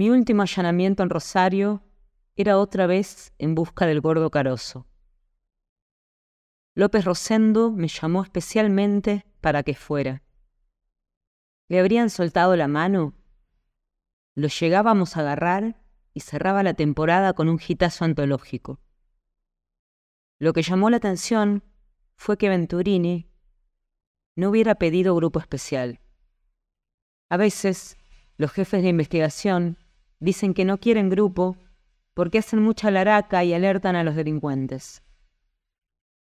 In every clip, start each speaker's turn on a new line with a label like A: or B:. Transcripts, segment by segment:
A: Mi último allanamiento en Rosario era otra vez en busca del gordo carozo. López Rosendo me llamó especialmente para que fuera. ¿Le habrían soltado la mano? Lo llegábamos a agarrar y cerraba la temporada con un gitazo antológico. Lo que llamó la atención fue que Venturini no hubiera pedido grupo especial. A veces, los jefes de investigación dicen que no quieren grupo porque hacen mucha laraca y alertan a los delincuentes.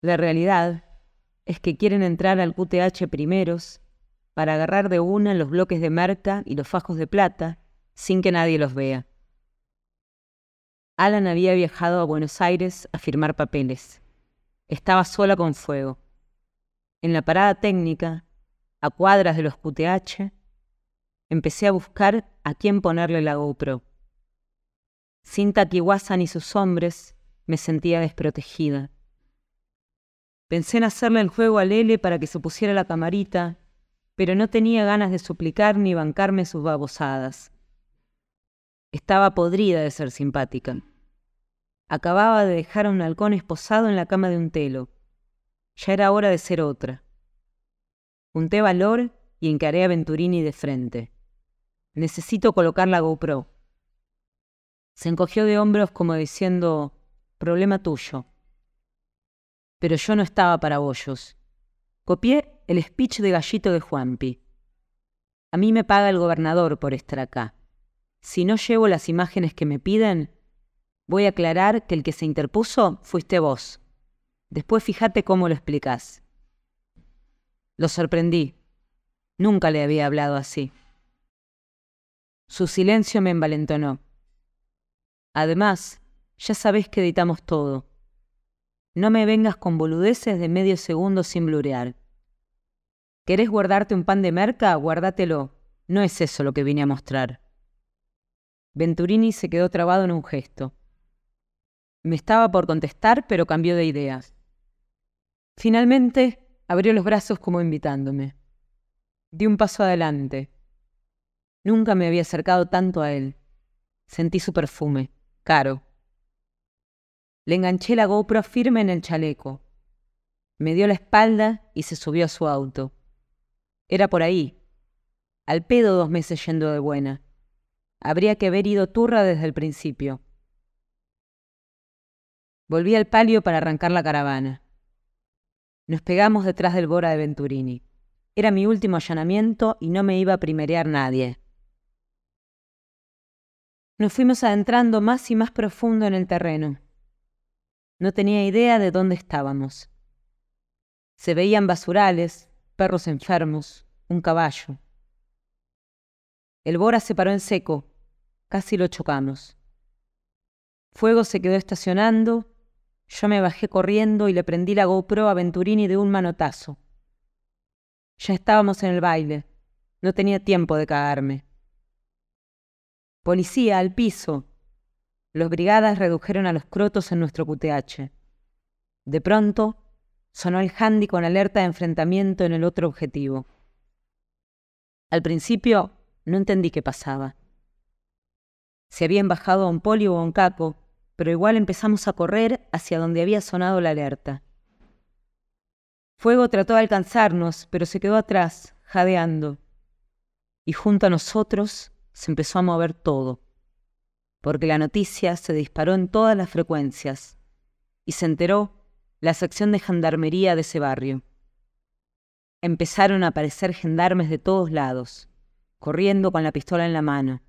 A: La realidad es que quieren entrar al QTH primeros para agarrar de una los bloques de marca y los fajos de plata sin que nadie los vea. Alan había viajado a Buenos Aires a firmar papeles. Estaba sola con fuego. En la parada técnica, a cuadras de los QTH, empecé a buscar a quién ponerle la GoPro. Sin Takiwasa ni sus hombres, me sentía desprotegida. Pensé en hacerle el juego a Lele para que se pusiera la camarita, pero no tenía ganas de suplicar ni bancarme sus babosadas. Estaba podrida de ser simpática. Acababa de dejar a un halcón esposado en la cama de un telo. Ya era hora de ser otra. Junté valor y encaré a Venturini de frente. Necesito colocar la GoPro. Se encogió de hombros como diciendo, problema tuyo pero yo no estaba para bollos. Copié el speech de Gallito de Juanpi. A mí me paga el gobernador por estar acá. Si no llevo las imágenes que me piden, voy a aclarar que el que se interpuso fuiste vos. Después fíjate cómo lo explicás. Lo sorprendí. Nunca le había hablado así. Su silencio me envalentonó. Además, ya sabés que editamos todo. No me vengas con boludeces de medio segundo sin blurear. ¿Querés guardarte un pan de merca? Guárdatelo. No es eso lo que vine a mostrar. Venturini se quedó trabado en un gesto. Me estaba por contestar, pero cambió de ideas. Finalmente, abrió los brazos como invitándome. Di un paso adelante. Nunca me había acercado tanto a él. Sentí su perfume, caro, le enganché la GoPro firme en el chaleco. Me dio la espalda y se subió a su auto. Era por ahí. Al pedo dos meses yendo de buena. Habría que haber ido turra desde el principio. Volví al palio para arrancar la caravana. Nos pegamos detrás del Bora de Venturini. Era mi último allanamiento y no me iba a primerear nadie. Nos fuimos adentrando más y más profundo en el terreno. No tenía idea de dónde estábamos. Se veían basurales, perros enfermos, un caballo. El Bora se paró en seco, casi lo chocamos. Fuego se quedó estacionando, yo me bajé corriendo y le prendí la GoPro a Venturini de un manotazo. Ya estábamos en el baile, no tenía tiempo de cagarme. Policía, al piso, los brigadas redujeron a los crotos en nuestro QTH. De pronto, sonó el handy con alerta de enfrentamiento en el otro objetivo. Al principio, no entendí qué pasaba. Se habían bajado a un poli o a un caco, pero igual empezamos a correr hacia donde había sonado la alerta. Fuego trató de alcanzarnos, pero se quedó atrás, jadeando. Y junto a nosotros se empezó a mover todo porque la noticia se disparó en todas las frecuencias y se enteró la sección de gendarmería de ese barrio. Empezaron a aparecer gendarmes de todos lados, corriendo con la pistola en la mano,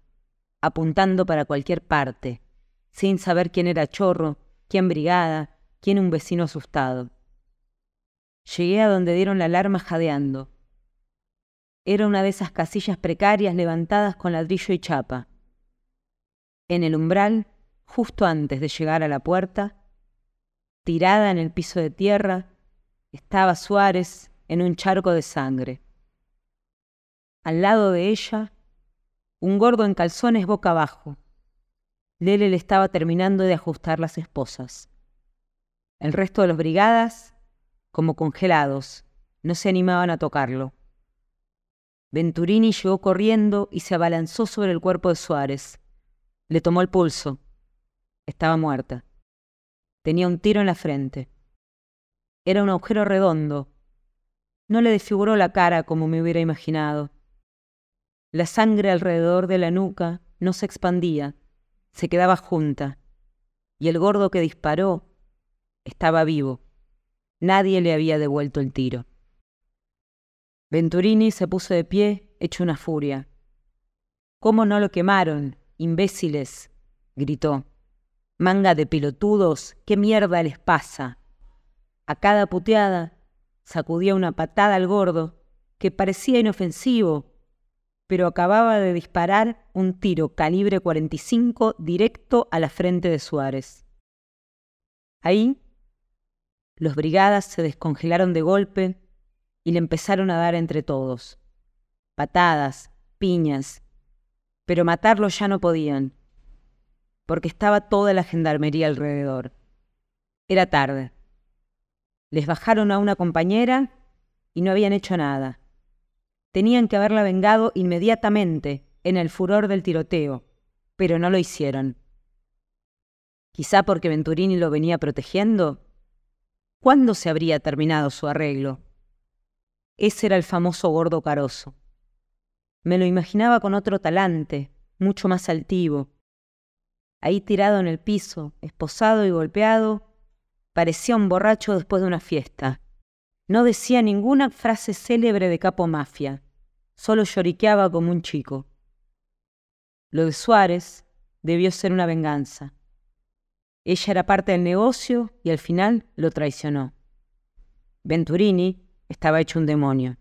A: apuntando para cualquier parte, sin saber quién era chorro, quién brigada, quién un vecino asustado. Llegué a donde dieron la alarma jadeando. Era una de esas casillas precarias levantadas con ladrillo y chapa. En el umbral, justo antes de llegar a la puerta, tirada en el piso de tierra, estaba Suárez en un charco de sangre. Al lado de ella, un gordo en calzones boca abajo. Lele le estaba terminando de ajustar las esposas. El resto de los brigadas, como congelados, no se animaban a tocarlo. Venturini llegó corriendo y se abalanzó sobre el cuerpo de Suárez Le tomó el pulso. Estaba muerta. Tenía un tiro en la frente. Era un agujero redondo. No le desfiguró la cara como me hubiera imaginado. La sangre alrededor de la nuca no se expandía, se quedaba junta, y el gordo que disparó estaba vivo. Nadie le había devuelto el tiro. Venturini se puso de pie, hecho una furia. ¿Cómo no lo quemaron, imbéciles? gritó. Manga de pelotudos, ¿qué mierda les pasa? A cada puteada sacudía una patada al gordo, que parecía inofensivo, pero acababa de disparar un tiro calibre 45 directo a la frente de Suárez. Ahí, los brigadas se descongelaron de golpe y le empezaron a dar entre todos. Patadas, piñas, pero matarlo ya no podían porque estaba toda la gendarmería alrededor. Era tarde. Les bajaron a una compañera y no habían hecho nada. Tenían que haberla vengado inmediatamente en el furor del tiroteo, pero no lo hicieron. Quizá porque Venturini lo venía protegiendo. ¿Cuándo se habría terminado su arreglo? Ese era el famoso gordo caroso. Me lo imaginaba con otro talante, mucho más altivo, ahí tirado en el piso, esposado y golpeado, parecía un borracho después de una fiesta. No decía ninguna frase célebre de capo mafia, solo lloriqueaba como un chico. Lo de Suárez debió ser una venganza. Ella era parte del negocio y al final lo traicionó. Venturini estaba hecho un demonio.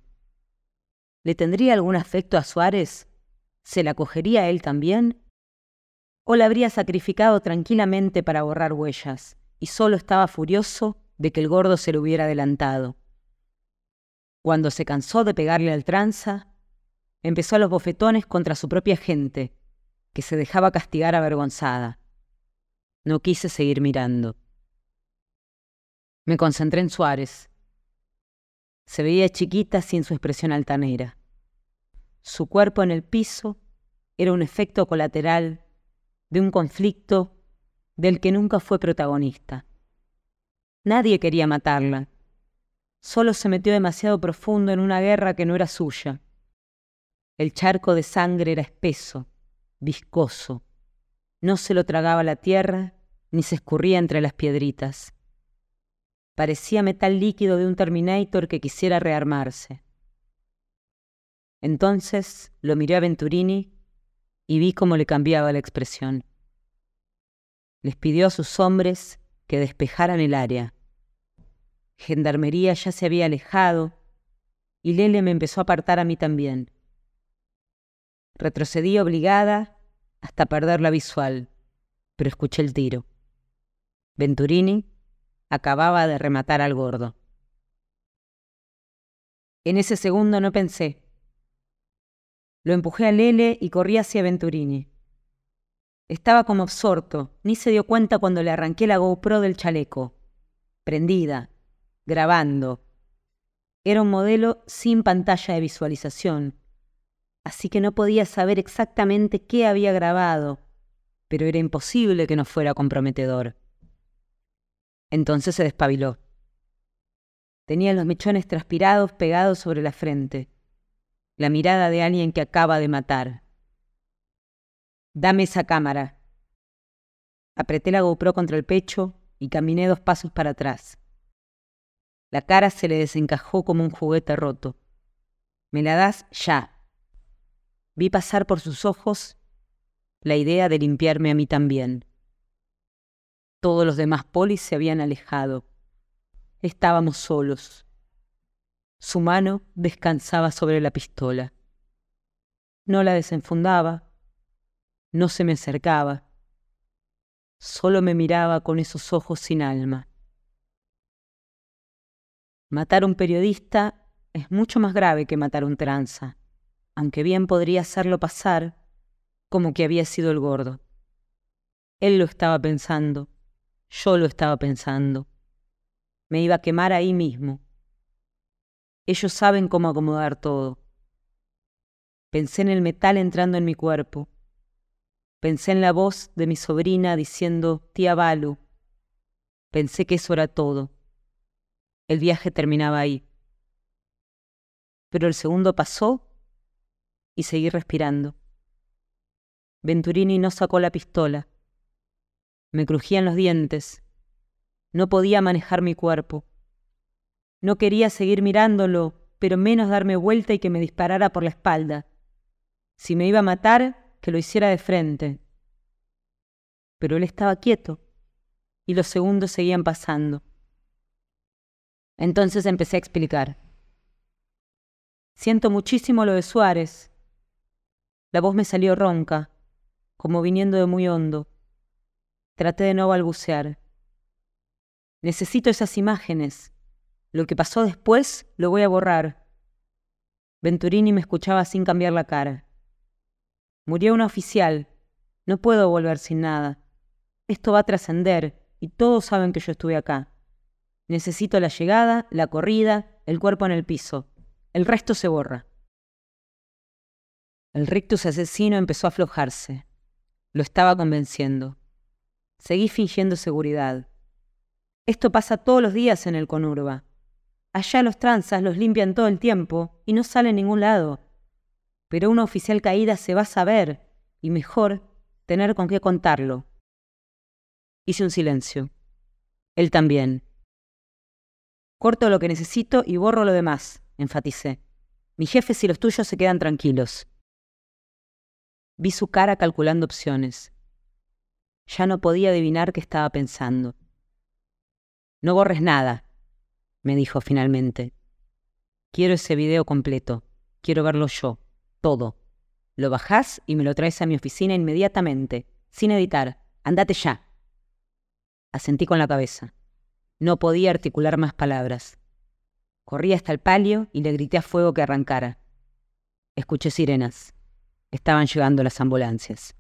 A: ¿Le tendría algún afecto a Suárez? ¿Se la cogería él también? o la habría sacrificado tranquilamente para borrar huellas, y solo estaba furioso de que el gordo se le hubiera adelantado. Cuando se cansó de pegarle al tranza, empezó a los bofetones contra su propia gente, que se dejaba castigar avergonzada. No quise seguir mirando. Me concentré en Suárez. Se veía chiquita sin su expresión altanera. Su cuerpo en el piso era un efecto colateral de un conflicto del que nunca fue protagonista. Nadie quería matarla. Solo se metió demasiado profundo en una guerra que no era suya. El charco de sangre era espeso, viscoso. No se lo tragaba la tierra ni se escurría entre las piedritas. Parecía metal líquido de un Terminator que quisiera rearmarse. Entonces lo miré a Venturini y vi cómo le cambiaba la expresión. Les pidió a sus hombres que despejaran el área. Gendarmería ya se había alejado y Lele me empezó a apartar a mí también. Retrocedí obligada hasta perder la visual, pero escuché el tiro. Venturini acababa de rematar al gordo. En ese segundo no pensé. Lo empujé a Lele y corrí hacia Venturini. Estaba como absorto, ni se dio cuenta cuando le arranqué la GoPro del chaleco. Prendida, grabando. Era un modelo sin pantalla de visualización, así que no podía saber exactamente qué había grabado, pero era imposible que no fuera comprometedor. Entonces se despabiló. Tenía los mechones transpirados pegados sobre la frente la mirada de alguien que acaba de matar. Dame esa cámara. Apreté la GoPro contra el pecho y caminé dos pasos para atrás. La cara se le desencajó como un juguete roto. Me la das ya. Vi pasar por sus ojos la idea de limpiarme a mí también. Todos los demás polis se habían alejado. Estábamos solos. Su mano descansaba sobre la pistola. No la desenfundaba, no se me acercaba, solo me miraba con esos ojos sin alma. Matar a un periodista es mucho más grave que matar a un tranza, aunque bien podría hacerlo pasar como que había sido el gordo. Él lo estaba pensando, yo lo estaba pensando. Me iba a quemar ahí mismo ellos saben cómo acomodar todo. Pensé en el metal entrando en mi cuerpo. Pensé en la voz de mi sobrina diciendo, tía Balu. Pensé que eso era todo. El viaje terminaba ahí. Pero el segundo pasó y seguí respirando. Venturini no sacó la pistola. Me crujían los dientes. No podía manejar mi cuerpo. No quería seguir mirándolo, pero menos darme vuelta y que me disparara por la espalda. Si me iba a matar, que lo hiciera de frente. Pero él estaba quieto y los segundos seguían pasando. Entonces empecé a explicar. Siento muchísimo lo de Suárez. La voz me salió ronca, como viniendo de muy hondo. Traté de no balbucear. Necesito esas imágenes. Lo que pasó después lo voy a borrar. Venturini me escuchaba sin cambiar la cara. Murió un oficial. No puedo volver sin nada. Esto va a trascender y todos saben que yo estuve acá. Necesito la llegada, la corrida, el cuerpo en el piso. El resto se borra. El rictus asesino empezó a aflojarse. Lo estaba convenciendo. Seguí fingiendo seguridad. Esto pasa todos los días en el conurba. Allá los tranzas los limpian todo el tiempo y no sale en ningún lado. Pero una oficial caída se va a saber, y mejor tener con qué contarlo. Hice un silencio. Él también. Corto lo que necesito y borro lo demás, enfaticé. Mis jefes y los tuyos se quedan tranquilos. Vi su cara calculando opciones. Ya no podía adivinar qué estaba pensando. No borres nada, me dijo finalmente. Quiero ese video completo. Quiero verlo yo. Todo. Lo bajás y me lo traes a mi oficina inmediatamente, sin editar. Andate ya. Asentí con la cabeza. No podía articular más palabras. Corrí hasta el palio y le grité a fuego que arrancara. Escuché sirenas. Estaban llegando las ambulancias.